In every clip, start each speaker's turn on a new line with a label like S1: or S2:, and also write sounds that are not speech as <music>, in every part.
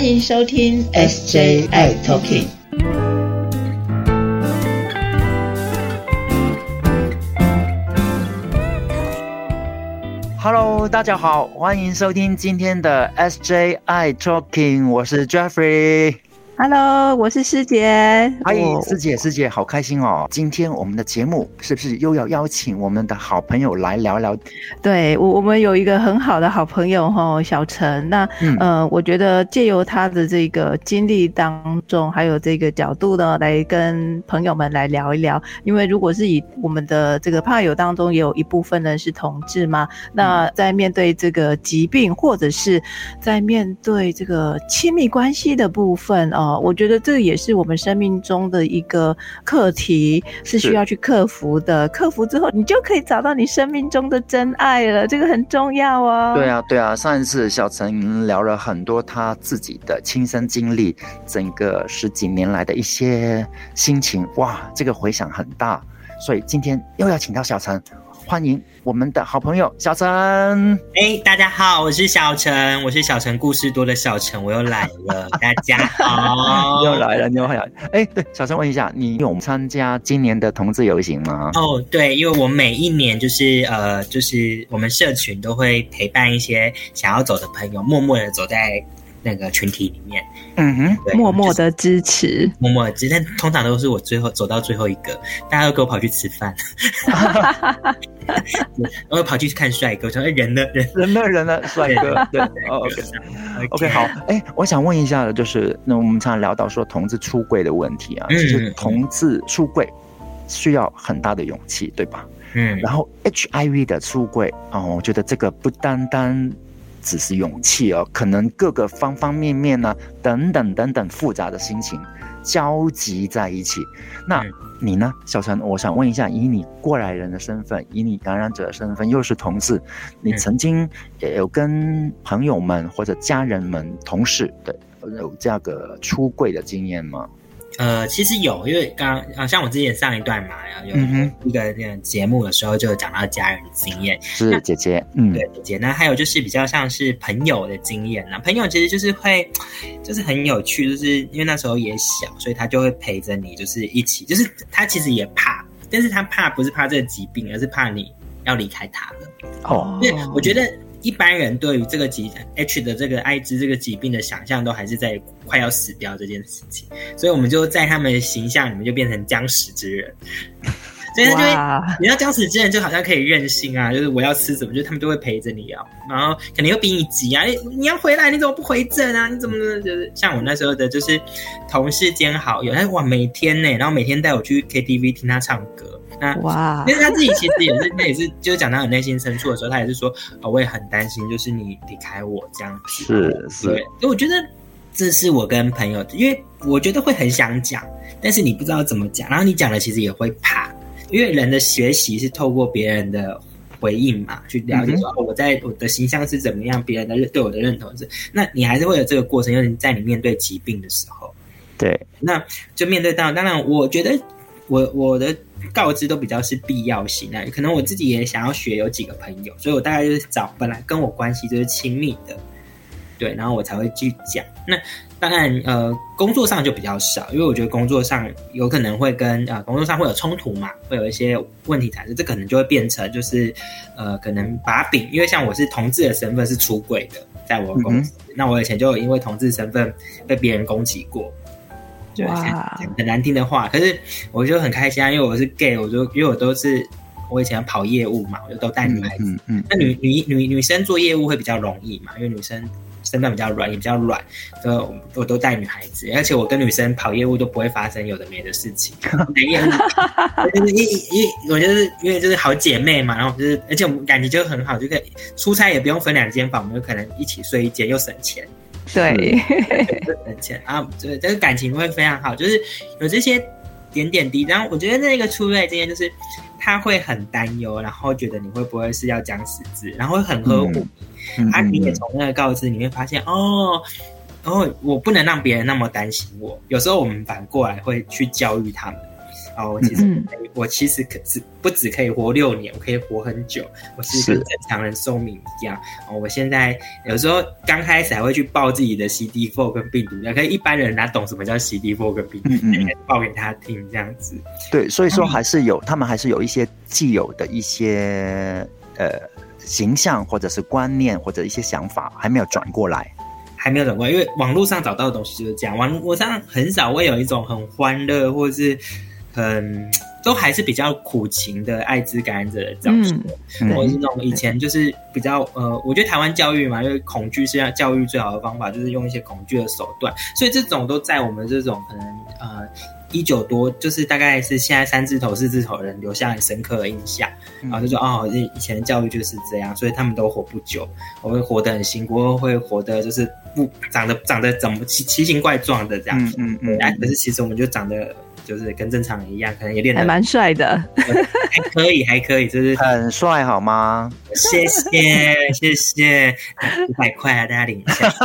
S1: 欢迎收听 SJI Talking。
S2: Hello，大家好，欢迎收听今天的 SJI Talking，我是 Jeffrey。
S3: Hello，我是师姐。
S2: 嗨，师姐，师姐，好开心哦！今天我们的节目是不是又要邀请我们的好朋友来聊聊？
S3: 对我，我们有一个很好的好朋友哈，小陈。那呃，我觉得借由他的这个经历当中，还有这个角度呢，来跟朋友们来聊一聊。因为如果是以我们的这个怕友当中，也有一部分人是同志嘛，那在面对这个疾病，或者是在面对这个亲密关系的部分哦。我觉得这也是我们生命中的一个课题，是需要去克服的。克服之后，你就可以找到你生命中的真爱了，这个很重要哦。
S2: 对啊，对啊。上一次小陈聊了很多他自己的亲身经历，整个十几年来的一些心情，哇，这个回响很大。所以今天又要请到小陈。欢迎我们的好朋友小陈。
S4: 哎，大家好，我是小陈，我是小陈故事多的小陈，我又来了。大家好，<laughs>
S2: 又来了，又来了。哎，对，小陈问一下，你有参加今年的同志游行吗？
S4: 哦，对，因为我每一年就是呃，就是我们社群都会陪伴一些想要走的朋友，默默的走在。那个群体里面，
S3: 嗯哼，默默的支持，
S4: 默默的支持，但通常都是我最后走到最后一个，大家都给我跑去吃饭，<laughs> 然后跑去看帅哥，说人呢，人
S2: 人呢，人呢，帅哥，对，OK，OK，好，哎，我想问一下，就是那我们常常聊到说同志出柜的问题啊，其实同志出柜需要很大的勇气，对吧？嗯，然后 HIV 的出柜哦，我觉得这个不单单。只是勇气哦，可能各个方方面面呢，等等等等复杂的心情交集在一起。那你呢，小陈？我想问一下，以你过来人的身份，以你感染者的身份，又是同事，你曾经也有跟朋友们或者家人们、同事对有这样个出柜的经验吗？
S4: 呃，其实有，因为刚啊，像我之前上一段嘛，然后有一个那个节目的时候，就讲到家人的经验，
S2: 是姐姐，嗯，
S4: 对姐姐。那还有就是比较像是朋友的经验呢，朋友其实就是会，<sniffs> 就是很有趣，就是因为那时候也小，所以他就会陪着你，就是一起，就是他其实也怕，但是他怕不是怕这个疾病，而是怕你要离开他了。哦，因为我觉得。一般人对于这个疾 H 的这个艾滋这个疾病的想象，都还是在快要死掉这件事情，所以我们就在他们的形象里面就变成僵尸之人。<laughs> 所以他就会，你要僵死之人就好像可以任性啊，就是我要吃什么，就他们就会陪着你啊，然后肯定又比你急啊，你要回来，你怎么不回诊啊？你怎么就是像我那时候的，就是同事兼好友，他哇每天呢，然后每天带我去 KTV 听他唱歌。那哇，因为他自己其实也是，他也是，就是讲到很内心深处的时候，他也是说，哦，我也很担心，就是你离开我这样子。
S2: 是是，所
S4: 以我觉得这是我跟朋友，因为我觉得会很想讲，但是你不知道怎么讲，然后你讲了其实也会怕，因为人的学习是透过别人的回应嘛，去了解说我在我的形象是怎么样，别人的对我的认同是，那你还是会有这个过程，因为在你面对疾病的时候，
S2: 对，
S4: 那就面对到，当然我觉得我我的。告知都比较是必要性啊，可能我自己也想要学，有几个朋友，所以我大概就是找本来跟我关系就是亲密的，对，然后我才会去讲。那当然，呃，工作上就比较少，因为我觉得工作上有可能会跟啊，工作上会有冲突嘛，会有一些问题产生，这可能就会变成就是呃，可能把柄，因为像我是同志的身份是出轨的，在我公司，那我以前就因为同志身份被别人攻击过。哇，<laughs> 很难听的话，可是我就很开心啊，因为我是 gay，我就因为我都是我以前跑业务嘛，我就都带女孩子。嗯，那女女女女生做业务会比较容易嘛，因为女生身段比较软，也比较软，都我都带女孩子，而且我跟女生跑业务都不会发生有的没的事情。<laughs> 没有，就是一一我就是因为就是好姐妹嘛，然后就是而且我们感情就很好，就可以出差也不用分两间房，我们就可能一起睡一间，又省钱。
S3: 对，
S4: 很浅啊，对，这个感情会非常好，就是有这些点点滴。然后我觉得那个初瑞今天就是他会很担忧，然后觉得你会不会是要讲死字，然后会很呵护你。啊，你也从那个告知你会发现哦，然后我不能让别人那么担心我。有时候我们反过来会去教育他们，哦，我其实我其实可是不止可以活六年，我可以活很久，我是跟正常人寿命一样。哦，我现在有时候刚开始还会去报自己的 CD4 跟病毒量，可是一般人哪懂什么叫 CD4 跟病毒，报给他听这样子。
S2: 对，所以说还是有他们还是有一些既有的一些呃形象或者是观念或者一些想法还没有转过来。
S4: 还没有转过来，因为网络上找到的东西就是这样。网络上很少会有一种很欢乐，或者是很 <tsk> 都还是比较苦情的艾滋感染者的照片，或者是那种以前就是比较呃，我觉得台湾教育嘛，因为恐惧是要教育最好的方法，就是用一些恐惧的手段，所以这种都在我们这种可能呃。一九多就是大概是现在三字头四字头的人留下很深刻的印象，然后就说哦，以以前的教育就是这样，所以他们都活不久，我会活得很辛苦，会活得就是不长得长得怎么奇奇形怪状的这样，嗯嗯嗯，哎，可是其实我们就长得就是跟正常人一样，可能也练
S3: 还蛮帅的，<laughs>
S4: 还可以还可以，就是
S2: 很帅好吗？
S4: 谢谢 <laughs> 谢谢，五百块啊，大家领一下。<laughs>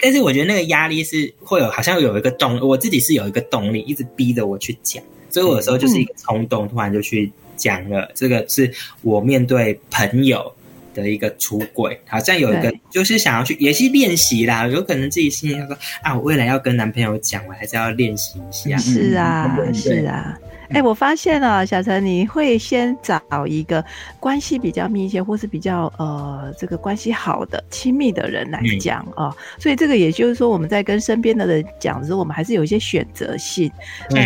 S4: 但是我觉得那个压力是会有，好像有一个动，我自己是有一个动力，一直逼着我去讲，所以我有时候就是一个冲动，突然就去讲了。这个是我面对朋友的一个出轨，好像有一个就是想要去也是练习啦，有可能自己心里要说啊，我未来要跟男朋友讲，我还是要练习一下。
S3: 是啊，是啊。哎，我发现了，小陈，你会先找一个关系比较密切，或是比较呃这个关系好的、亲密的人来讲哦。所以这个也就是说，我们在跟身边的人讲的时候，我们还是有一些选择性，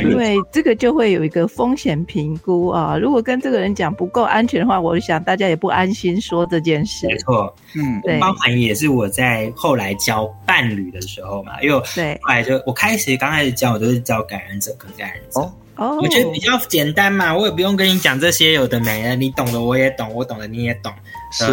S3: 因为这个就会有一个风险评估啊。如果跟这个人讲不够安全的话，我想大家也不安心说这件事。
S4: 没错，嗯，对，包含也是我在后来交伴侣的时候嘛，因为对，后来就我开始刚开始交，我都是交感染者跟感染者。我觉得比较简单嘛，我也不用跟你讲这些有的没的，你懂的我也懂，我懂的你也懂，
S2: 是。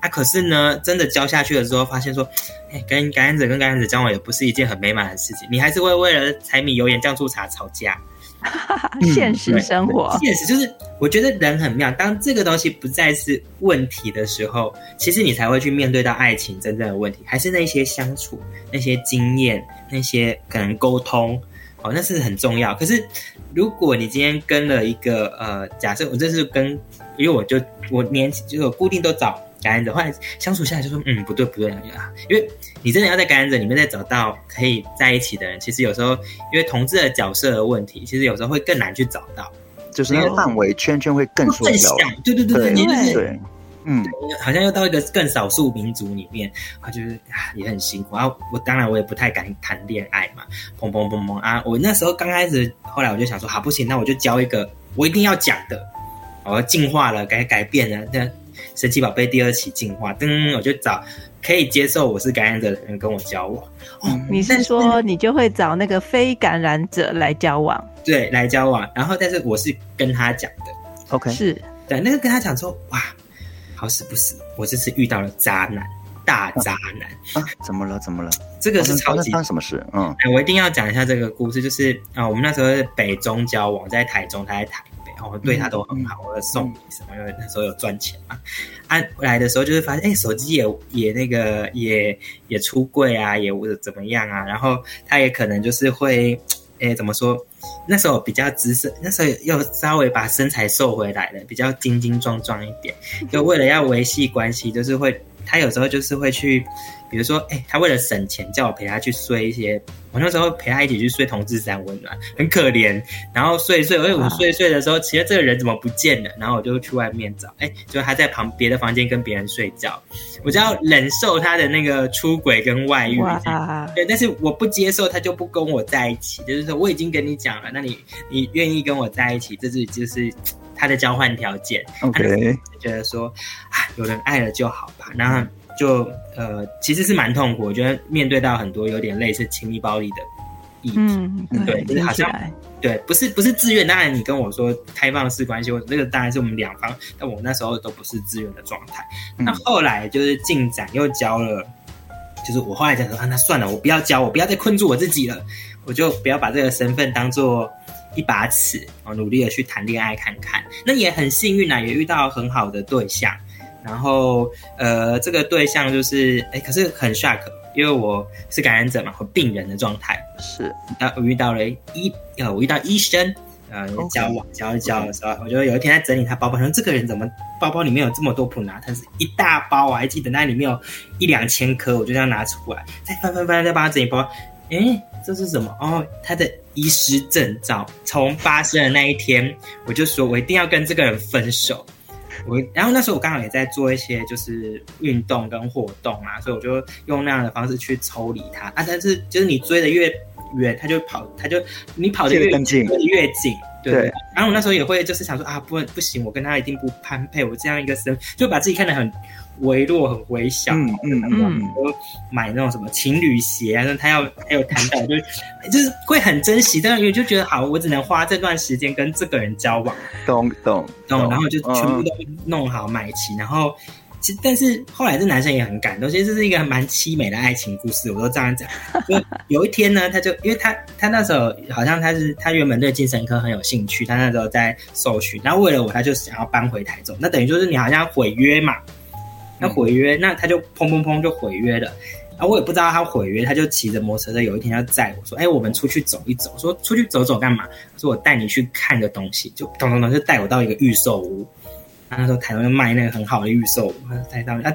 S4: 啊，可是呢，真的教下去的时候，发现说，哎，跟感染者跟感染者交往也不是一件很美满的事情，你还是会为了柴米油盐酱醋茶吵架。<laughs>
S3: 现实生活，
S4: 现实就是，我觉得人很妙。当这个东西不再是问题的时候，其实你才会去面对到爱情真正的问题，还是那些相处、那些经验、那些可能沟通。哦，那是很重要。可是，如果你今天跟了一个呃，假设我这是跟，因为我就我年就是我固定都找感染者，后来相处下来就说，嗯，不对不对啊，因为你真的要在感染者里面再找到可以在一起的人，其实有时候因为同志的角色的问题，其实有时候会更难去找到，
S2: 就是那个范围圈圈会更
S4: 缩小。对对对对
S2: 对。嗯，
S4: 好像又到一个更少数民族里面，啊就是啊，也很辛苦啊。我当然我也不太敢谈恋爱嘛，砰砰砰砰啊！我那时候刚开始，后来我就想说，好不行，那我就交一个我一定要讲的，我要进化了，改改变了。那神奇宝贝第二期进化，噔，我就找可以接受我是感染者的人跟我交往。
S3: 哦，你是说你就会找那个非感染者来交往？
S4: 对，来交往。然后，但是我是跟他讲的
S2: ，OK，
S3: 是
S4: 对，那个跟他讲说，哇。好死不死，我这次遇到了渣男，大渣男
S2: 啊！怎么了？怎么了？
S4: 这个是超级
S2: 发生什么事？嗯，
S4: 我一定要讲一下这个故事，就是啊，我们那时候是北中交往，在台中，他在台北，我们对他都很好，我送礼什么，因为那时候有赚钱嘛。啊，来的时候就是发现，哎，手机也也那个也也出柜啊，也怎么样啊？然后他也可能就是会。哎，怎么说？那时候比较姿色，那时候又稍微把身材瘦回来了，比较精精壮壮一点。就为了要维系关系，就是会，他有时候就是会去。比如说，哎，他为了省钱，叫我陪他去睡一些。我那时候陪他一起去睡同志山温暖，很可怜。然后睡一睡，哎，我睡睡的时候，其实这个人怎么不见了？然后我就去外面找，哎，就他在旁别的房间跟别人睡觉。我就要忍受他的那个出轨跟外遇，对，但是我不接受，他就不跟我在一起。就是说，我已经跟你讲了，那你你愿意跟我在一起，这是就是他的交换条件。
S2: OK，
S4: 觉得说啊，有人爱了就好吧，然后。就呃，其实是蛮痛苦。我觉得面对到很多有点类似亲密暴力的议题，对，就是好像对，不是不是自愿。当然，你跟我说开放式关系，我那个当然是我们两方，但我那时候都不是自愿的状态。那后来就是进展又交了，就是我后来讲说啊，那算了，我不要交，我不要再困住我自己了，我就不要把这个身份当做一把尺，我努力的去谈恋爱看看。那也很幸运啊，也遇到很好的对象。然后，呃，这个对象就是，哎，可是很 shock，因为我是感染者嘛，和病人的状态
S2: 是。
S4: 那我遇到了医，呃，我遇到医生，呃，交往交一交的时候，我觉得有一天在整理他包包，说这个人怎么包包里面有这么多普拿，他是一大包，我还记得那里面有一两千颗，我就这样拿出来，再翻翻翻，再帮他整理包，哎，这是什么？哦，他的医师证照，从发生的那一天，我就说我一定要跟这个人分手。我然后那时候我刚好也在做一些就是运动跟活动啊，所以我就用那样的方式去抽离它啊。但是就是你追的越远，他就跑，他就你跑的越
S2: 近，
S4: 越近。对。然后我那时候也会就是想说啊，不不行，我跟他一定不般配。我这样一个身，就把自己看得很。微弱很微小，嗯嗯买那种什么情侣鞋啊，那他要还有谈到，就是就是会很珍惜，但是就觉得好，我只能花这段时间跟这个人交往，
S2: 懂懂懂，
S4: 然后就全部都弄好买齐，然后其实但是后来这男生也很感动，其实这是一个蛮凄美的爱情故事，我都这样讲。就有一天呢，他就因为他他那时候好像他是他原本对精神科很有兴趣，他那时候在搜寻，然后为了我，他就想要搬回台中，那等于就是你好像毁约嘛。那毁约，那他就砰砰砰就毁约了，啊，我也不知道他毁约，他就骑着摩托车，有一天要载我说，哎，我们出去走一走，说出去走走干嘛？说我带你去看个东西，就咚咚咚就带我到一个预售屋，他那时候台湾就卖那个很好的预售屋，带到啊，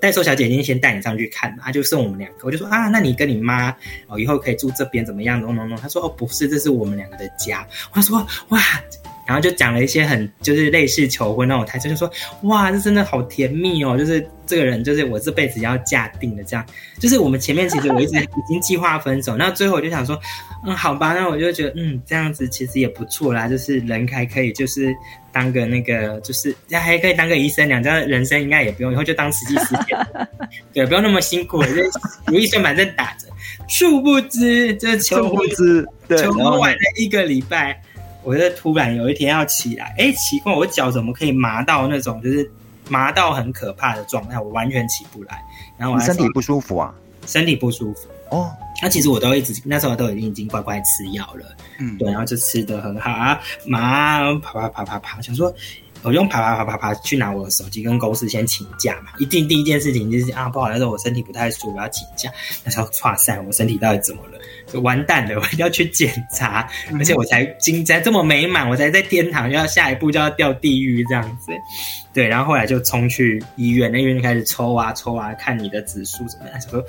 S4: 代售小姐姐先带你上去看，啊，就剩我们两个，我就说啊，那你跟你妈哦，以后可以住这边怎么样？弄弄弄，他说哦，不是，这是我们两个的家，我说哇。然后就讲了一些很就是类似求婚那种台词，就说哇，这真的好甜蜜哦，就是这个人就是我这辈子要嫁定的这样。就是我们前面其实我一直已经计划分手，那最后我就想说，嗯，好吧，那我就觉得嗯这样子其实也不错啦，就是人还可以就是当个那个就是还可以当个医生，两家人生应该也不用以后就当实际师姐，对，不用那么辛苦，就如意算盘正打着。殊不知这求婚 <laughs> <laughs> 求婚晚了一个礼拜。<laughs> 我就突然有一天要起来，哎，奇怪，我脚怎么可以麻到那种，就是麻到很可怕的状态，我完全起不来。然后我
S2: 身体不舒服啊，
S4: 身体不舒服哦。那其实我都一直那时候都已经已经乖乖吃药了，嗯，对，然后就吃的很好啊，麻爬爬爬爬爬，想说我用啪啪啪啪啪去拿我的手机跟公司先请假嘛。一定第一件事情就是啊，不好意思，我身体不太舒服，我要请假。那时候哇塞，我身体到底怎么了？完蛋了！我一定要去检查，而且我才今才这么美满，我才在天堂，就要下一步就要掉地狱这样子。对，然后后来就冲去医院，那医院就开始抽啊抽啊，看你的指数怎么样。说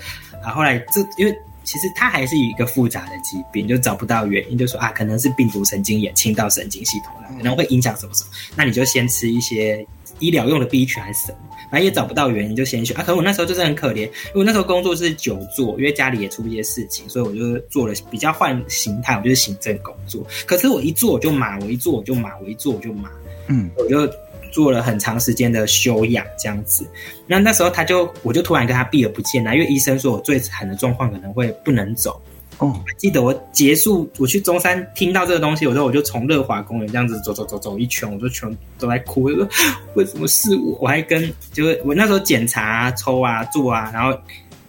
S4: 啊，后来这因为其实它还是一个复杂的疾病，就找不到原因，就说啊，可能是病毒神经也侵到神经系统了，可能会影响什么什么。那你就先吃一些医疗用的 B 群还是什么。反正也找不到原因，就先休啊。可是我那时候就是很可怜，因为那时候工作是久坐，因为家里也出一些事情，所以我就做了比较换形态，我就是行政工作。可是我一做我就麻，我一做我就麻，我一做我就麻。嗯，我就做了很长时间的休养这样子。那那时候他就，我就突然跟他避而不见了，因为医生说我最惨的状况可能会不能走。哦，记得我结束我去中山听到这个东西，我说我就从乐华公园这样子走走走走一圈，我就全都在哭，我说为什么是我？我还跟就是我那时候检查抽啊做啊，然后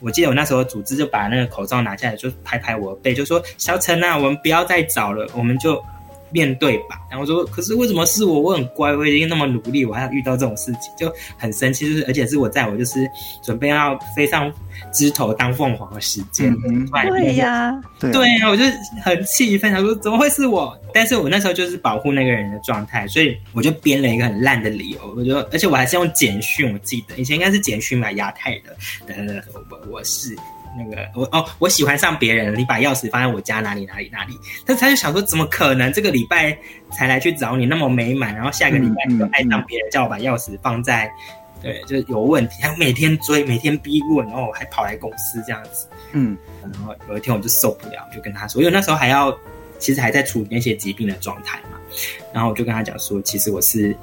S4: 我记得我那时候组织就把那个口罩拿下来，就拍拍我背，就说小陈呐，我们不要再找了，我们就。面对吧，然后说，可是为什么是我？我很乖，我已经那么努力，我还要遇到这种事情，就很生气。就是而且是我在我就是准备要飞上枝头当凤凰的时间，
S3: 对呀，
S4: 对呀，我就很气愤，想说怎么会是我？但是我那时候就是保护那个人的状态，所以我就编了一个很烂的理由，我就而且我还是用简讯，我记得以前应该是简讯买亚太的，呃，我我是。那个我哦，我喜欢上别人，你把钥匙放在我家哪里哪里哪里？但是他就想说，怎么可能？这个礼拜才来去找你，那么美满，然后下个礼拜就爱上别人，叫我把钥匙放在，对，就是有问题。他每天追，每天逼问，然后还跑来公司这样子。嗯，然后有一天我就受不了，就跟他说，因为那时候还要，其实还在处理那些疾病的状态嘛。然后我就跟他讲说，其实我是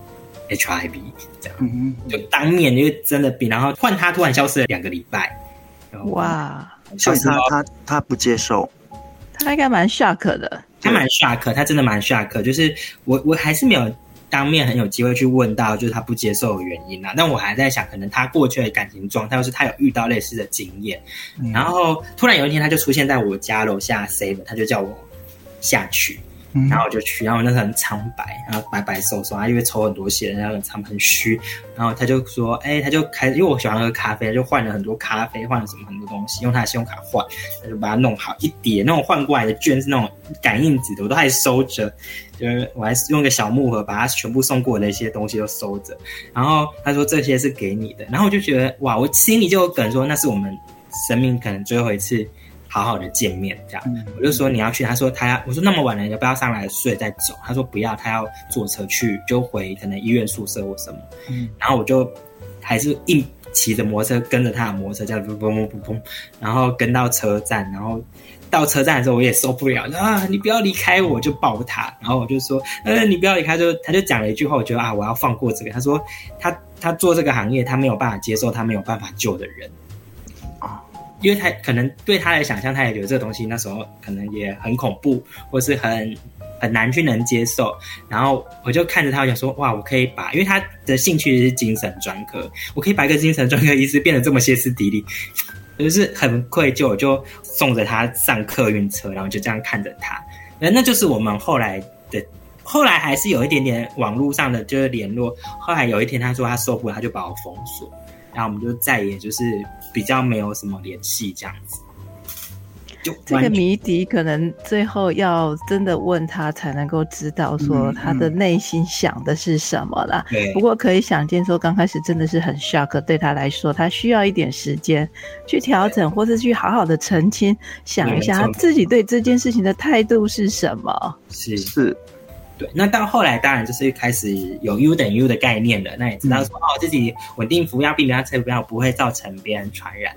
S4: HIV 这样，就当面因为真的病，然后换他突然消失了两个礼拜。
S3: 哇！
S2: 所以他他他不接受，
S3: 他应该蛮 shock 的。
S4: 他蛮 shock，他真的蛮 shock。就是我我还是没有当面很有机会去问到，就是他不接受的原因啊。但我还在想，可能他过去的感情状态，或是他有遇到类似的经验。然后突然有一天，他就出现在我家楼下 save，他就叫我下去。然后我就去，然后那时候很苍白，然后白白瘦瘦，他因为抽很多血，然后很苍很虚，然后他就说，哎，他就开，因为我喜欢喝咖啡，就换了很多咖啡，换了什么很多东西，用他的信用卡换，他就把它弄好一叠那种换过来的券是那种感应纸的，我都还收着，就是我还是用个小木盒把它全部送过的一些东西都收着，然后他说这些是给你的，然后我就觉得哇，我心里就有梗说那是我们生命可能最后一次。好好的见面，这样，我就说你要去，他说他要，我说那么晚了，要不要上来睡再走？他说不要，他要坐车去，就回可能医院宿舍或什么。嗯，然后我就还是硬骑着摩托车跟着他的摩托车，这样嘣嘣嘣嘣，然后跟到车站，然后到车站的时候我也受不了，啊，你不要离开我，就抱他，然后我就说，呃，你不要离开，就他就讲了一句话，我觉得啊，我要放过这个。他说他他做这个行业，他没有办法接受他没有办法救的人。因为他可能对他的想象，他也觉得这个东西那时候可能也很恐怖，或是很很难去能接受。然后我就看着他，我想说：哇，我可以把，因为他的兴趣是精神专科，我可以把一个精神专科医师变得这么歇斯底里，<laughs> 就是很愧疚。我就送着他上客运车，然后就这样看着他。那那就是我们后来的，后来还是有一点点网络上的就是联络。后来有一天他说他受不了，他就把我封锁，然后我们就再也就是。比较没有什么联系，这样子。就
S3: 这个谜底，可能最后要真的问他，才能够知道说他的内心想的是什么啦。不过可以想见，说刚开始真的是很 shock，对他来说，他需要一点时间去调整，或是去好好的澄清，想一下他自己对这件事情的态度是什么。
S4: 是
S2: 是。
S4: 对，那到后来当然就是开始有 U 等于 U 的概念了，那也知道说哦，自己稳定服药，避免测不要不会造成别人传染。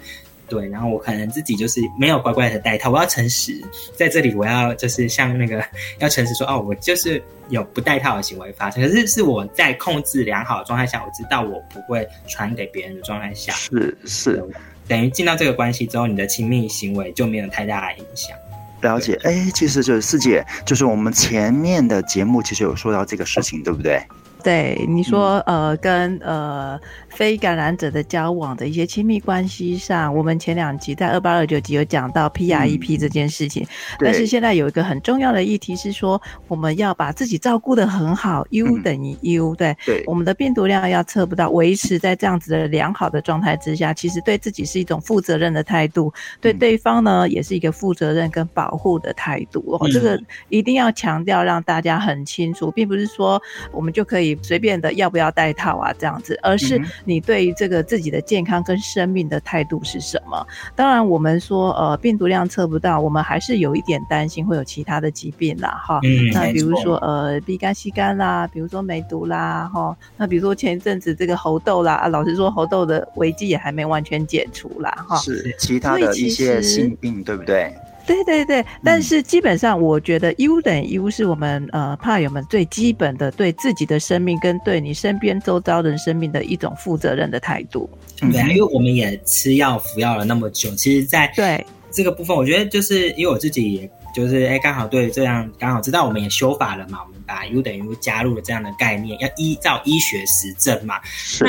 S4: 对，然后我可能自己就是没有乖乖的戴套，我要诚实，在这里我要就是像那个要诚实说哦，我就是有不戴套的行为发生，可是是我在控制良好的状态下，我知道我不会传给别人的状态下，
S2: 是是，
S4: 等于进到这个关系之后，你的亲密行为就没有太大的影响。
S2: 了解，哎，其实就是四姐，就是我们前面的节目其实有说到这个事情，对不对？
S3: 对，你说呃，跟呃。非感染者的交往的一些亲密关系上，我们前两集在二八二九集有讲到 PREP 这件事情，但是现在有一个很重要的议题是说，我们要把自己照顾的很好，U 等于 U，对，
S2: 对，
S3: 我们的病毒量要测不到，维持在这样子的良好的状态之下，其实对自己是一种负责任的态度，对对方呢也是一个负责任跟保护的态度。哦，这个一定要强调，让大家很清楚，并不是说我们就可以随便的要不要戴套啊这样子，而是。你对于这个自己的健康跟生命的态度是什么？当然，我们说呃病毒量测不到，我们还是有一点担心会有其他的疾病啦，哈。那比如说呃乙肝、C 肝啦，比如说梅毒啦，哈。那比如说前一阵子这个猴痘啦，老实说猴痘的危机也还没完全解除啦，哈。
S2: 是其他的一些性病，对不对？
S3: 对对对，但是基本上我觉得 U 等于 U 是我们呃怕友们最基本的对自己的生命跟对你身边周遭人生命的一种负责任的态度。
S4: 对，因为我们也吃药服药了那么久，其实在
S3: 对
S4: 这个部分，我觉得就是因为我自己也就是哎刚好对这样刚好知道我们也修法了嘛，我们把 U 等于 U 加入了这样的概念，要依照医学实证嘛。
S2: 是。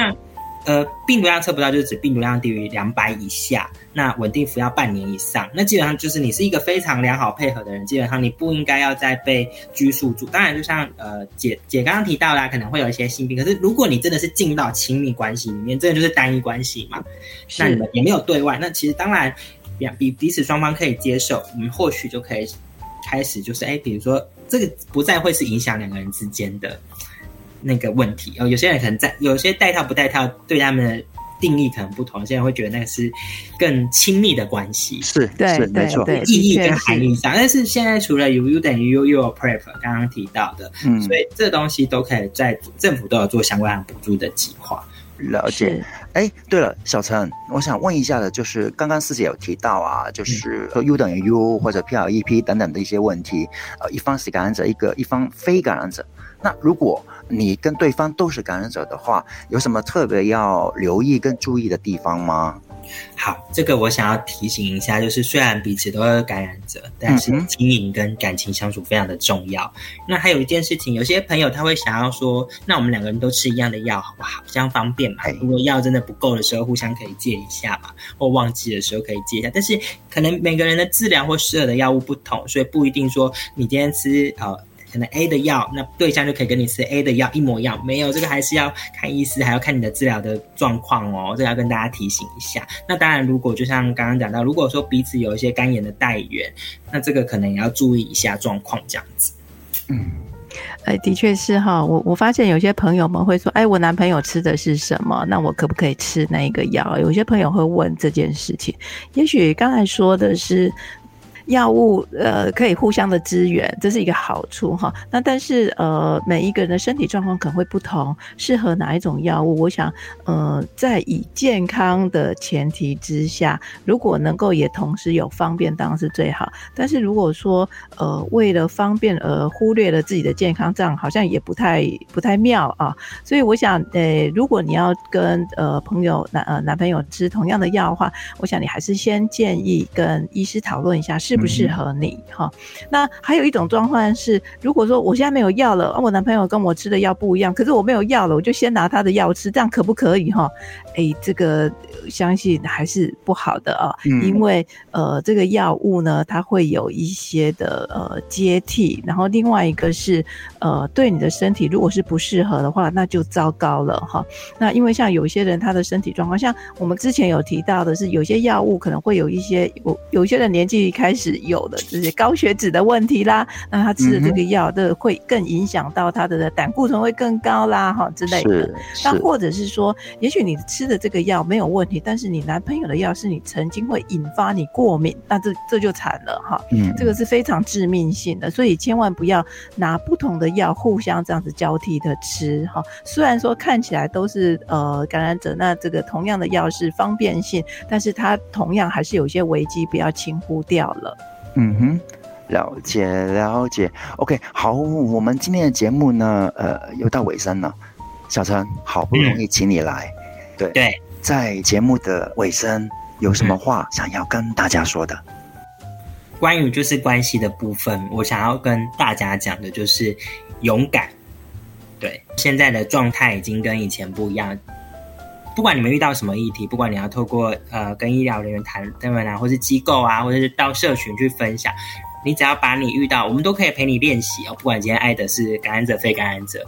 S4: 呃，病毒量测不到，就是指病毒量低于两百以下，那稳定服药半年以上，那基本上就是你是一个非常良好配合的人，基本上你不应该要再被拘束住。当然，就像呃姐姐刚刚提到啦，可能会有一些性病，可是如果你真的是进到亲密关系里面，真的就是单一关系嘛，那你们也没有对外，那其实当然两比彼此双方可以接受，我们或许就可以开始就是哎，比如说这个不再会是影响两个人之间的。那个问题哦，有些人可能在有些带套不带套，对他们的定义可能不同。有些人会觉得那个是更亲密的关系，
S2: 是对，没错，
S3: 意
S4: 义跟含义上。但是现在除了 U U 等于 U U Prep 刚刚提到的，嗯，所以这东西都可以在政府都有做相关的补助的计划。
S2: 了解。哎，对了，小陈，我想问一下的，就是刚刚师姐有提到啊，就是说 U 等于 U 或者 P R E P 等等的一些问题，呃，一方是感染者，一个一方非感染者。那如果你跟对方都是感染者的话，有什么特别要留意跟注意的地方吗？
S4: 好，这个我想要提醒一下，就是虽然彼此都是感染者，但是经营跟感情相处非常的重要。那还有一件事情，有些朋友他会想要说，那我们两个人都吃一样的药，好不好？这样方便嘛？如果药真的不够的时候，互相可以借一下嘛，或忘记的时候可以借一下。但是可能每个人的治疗或适合的药物不同，所以不一定说你今天吃呃。可能 A 的药，那对象就可以跟你吃 A 的药一模一样。没有这个还是要看医师，还要看你的治疗的状况哦。这要跟大家提醒一下。那当然，如果就像刚刚讲到，如果说彼此有一些肝炎的带源，那这个可能也要注意一下状况，这样子。
S3: 嗯。哎，的确是哈，我我发现有些朋友们会说，哎，我男朋友吃的是什么？那我可不可以吃那一个药？有些朋友会问这件事情。也许刚才说的是。药物呃可以互相的支援，这是一个好处哈。那但是呃每一个人的身体状况可能会不同，适合哪一种药物？我想呃在以健康的前提之下，如果能够也同时有方便，当然是最好。但是如果说呃为了方便而忽略了自己的健康，这样好像也不太不太妙啊。所以我想呃如果你要跟呃朋友男呃男朋友吃同样的药的话，我想你还是先建议跟医师讨论一下是。不适合你哈，那还有一种状况是，如果说我现在没有药了，我男朋友跟我吃的药不一样，可是我没有药了，我就先拿他的药吃，这样可不可以哈？哎，这个相信还是不好的啊，因为呃，这个药物呢，它会有一些的呃接替，然后另外一个是呃，对你的身体如果是不适合的话，那就糟糕了哈。那因为像有些人他的身体状况，像我们之前有提到的是，有些药物可能会有一些有有些人年纪开始。有的这些高血脂的问题啦，那他吃的这个药，这会更影响到他的胆固醇会更高啦，哈之类的。那或者是说，也许你吃的这个药没有问题，但是你男朋友的药是你曾经会引发你过敏，那这这就惨了哈。嗯，这个是非常致命性的，所以千万不要拿不同的药互相这样子交替的吃哈。虽然说看起来都是呃感染者，那这个同样的药是方便性，但是它同样还是有些危机，不要轻忽掉了。
S2: 嗯哼，了解了解。OK，好，我们今天的节目呢，呃，又到尾声了。小陈，好不容易请你来，对
S4: 对，
S2: 在节目的尾声，有什么话想要跟大家说的？
S4: 关于就是关系的部分，我想要跟大家讲的就是勇敢。对，现在的状态已经跟以前不一样。不管你们遇到什么议题，不管你要透过呃跟医疗人员谈，他们啊，或是机构啊，或者是到社群去分享，你只要把你遇到，我们都可以陪你练习哦。不管今天爱的是感染者、非感染者，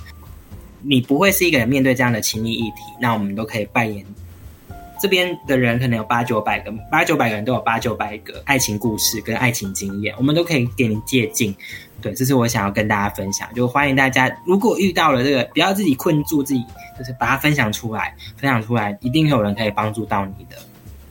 S4: 你不会是一个人面对这样的亲密议题，那我们都可以扮演。这边的人可能有八九百个，八九百个人都有八九百个爱情故事跟爱情经验，我们都可以给你借鉴。对，这是我想要跟大家分享，就欢迎大家，如果遇到了这个，不要自己困住自己，就是把它分享出来，分享出来，一定有人可以帮助到你的。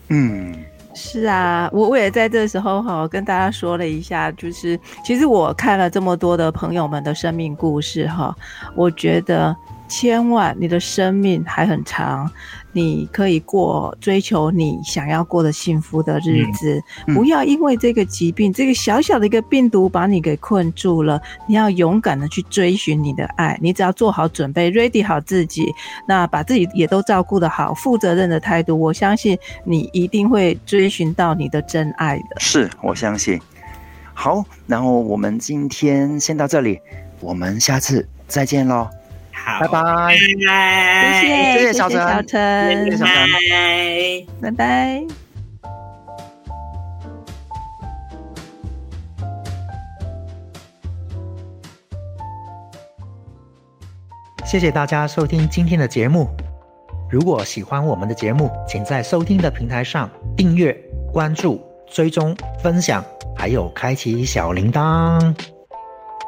S2: 嗯，
S3: 是啊，我我也在这时候哈跟大家说了一下，就是其实我看了这么多的朋友们的生命故事哈，我觉得千万你的生命还很长。你可以过追求你想要过的幸福的日子，不要因为这个疾病、这个小小的一个病毒把你给困住了。你要勇敢的去追寻你的爱，你只要做好准备，ready 好自己，那把自己也都照顾的好，负责任的态度，我相信你一定会追寻到你的真爱的。
S2: 是我相信。好，然后我们今天先到这里，我们下次再见喽。
S4: 好，
S2: 拜拜，
S3: 谢谢，
S2: 谢谢小陈，
S3: 谢
S2: 谢小陈，
S3: 拜拜。
S5: 谢谢大家收听今天的节目。如果喜欢我们的节目，请在收听的平台上订阅、关注、追踪、分享，还有开启小铃铛。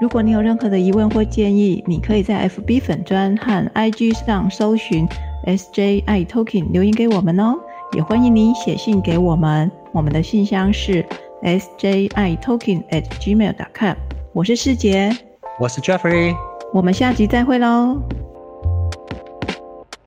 S3: 如果你有任何的疑问或建议，你可以在 FB 粉专和 IG 上搜寻 SJI Talking 留言给我们哦。也欢迎你写信给我们，我们的信箱是 SJI Talking at gmail.com。我是世杰，
S5: 我是 Jeffrey，
S3: 我们下集再会喽。